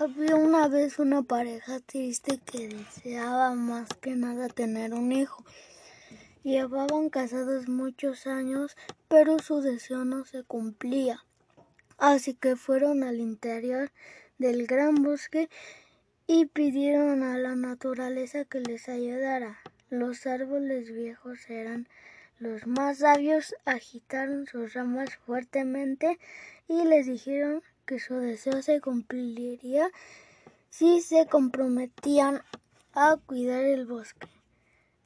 Había una vez una pareja triste que deseaba más que nada tener un hijo. Llevaban casados muchos años, pero su deseo no se cumplía. Así que fueron al interior del gran bosque y pidieron a la naturaleza que les ayudara. Los árboles viejos eran los más sabios, agitaron sus ramas fuertemente y les dijeron que su deseo se cumpliría si se comprometían a cuidar el bosque.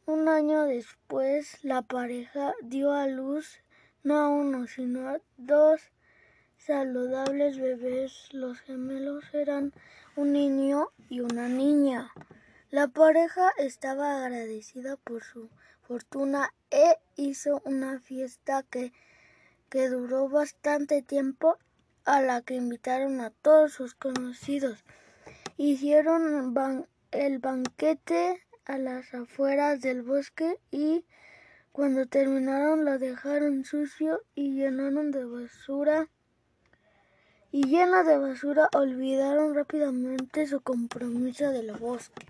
Un año después, la pareja dio a luz no a uno, sino a dos saludables bebés. Los gemelos eran un niño y una niña. La pareja estaba agradecida por su fortuna e hizo una fiesta que, que duró bastante tiempo a la que invitaron a todos sus conocidos. Hicieron el banquete a las afueras del bosque y cuando terminaron lo dejaron sucio y llenaron de basura y llena de basura olvidaron rápidamente su compromiso del bosque.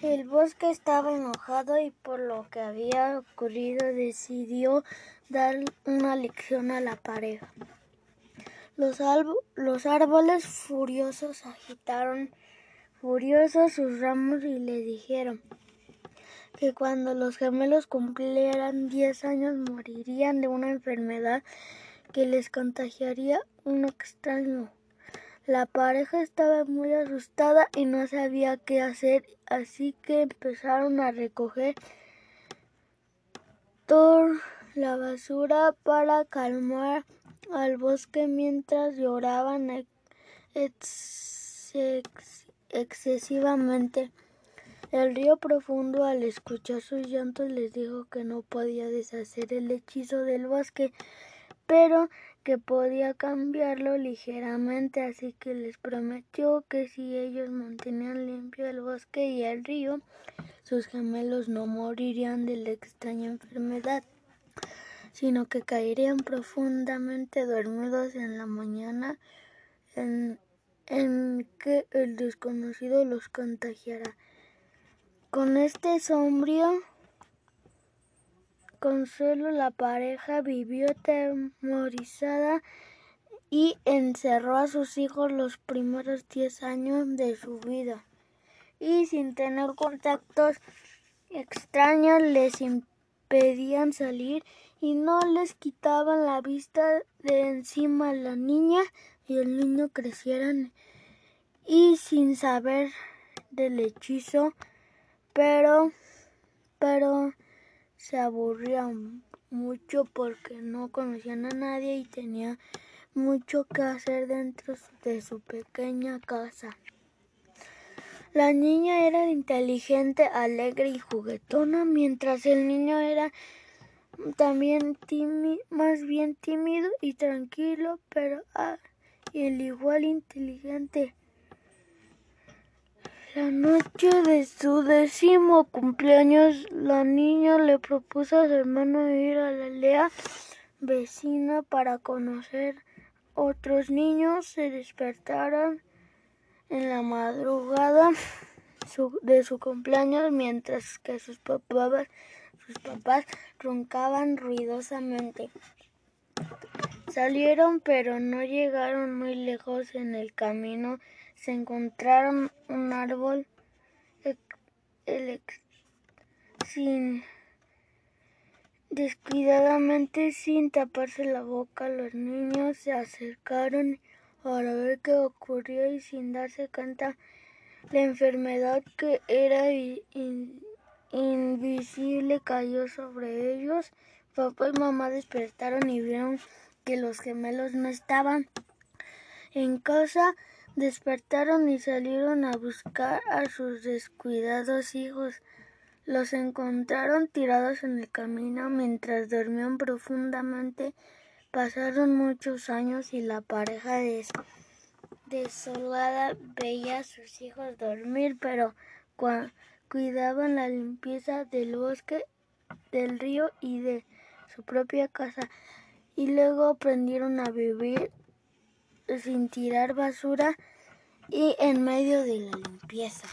El bosque estaba enojado y por lo que había ocurrido decidió dar una lección a la pareja. Los, árboles furiosos agitaron furiosos sus ramos y le dijeron que cuando los gemelos cumplieran diez años morirían de una enfermedad que les contagiaría un extraño. La pareja estaba muy asustada y no sabía qué hacer, así que empezaron a recoger toda la basura para calmar al bosque mientras lloraban excesivamente. El río profundo al escuchar sus llantos les dijo que no podía deshacer el hechizo del bosque, pero que podía cambiarlo ligeramente, así que les prometió que si ellos mantenían limpio el bosque y el río, sus gemelos no morirían de la extraña enfermedad sino que caerían profundamente dormidos en la mañana en, que el desconocido los contagiará. Con este sombrío consuelo la pareja vivió temorizada y encerró a sus hijos los primeros diez años de su vida y sin tener contactos extraños les impedían salir y no les quitaban la vista de encima la niña y el niño crecieran y sin saber del hechizo, pero pero se aburrían mucho porque no conocían a nadie y tenía mucho que hacer dentro de su pequeña casa. La niña era inteligente, alegre y juguetona, mientras el niño era también más bien tímido y tranquilo, pero ah, el igual inteligente. La noche de su décimo cumpleaños, la niña le propuso a su hermano ir a la aldea vecina para conocer otros niños. Se despertaron en la madrugada de su cumpleaños mientras que sus papás sus papás roncaban ruidosamente. Salieron pero no llegaron muy lejos en el camino. Se encontraron un árbol sin descuidadamente sin taparse la boca. Los niños se acercaron para ver qué ocurrió y sin darse cuenta la enfermedad que era invisible cayó sobre ellos. Papá y mamá despertaron y vieron que los gemelos no estaban en casa. Despertaron y salieron a buscar a sus descuidados hijos. Los encontraron tirados en el camino mientras dormían profundamente. Pasaron muchos años y la pareja desolada veía a sus hijos dormir, pero cuando cuidaban la limpieza del bosque, del río y de su propia casa y luego aprendieron a vivir sin tirar basura y en medio de la limpieza.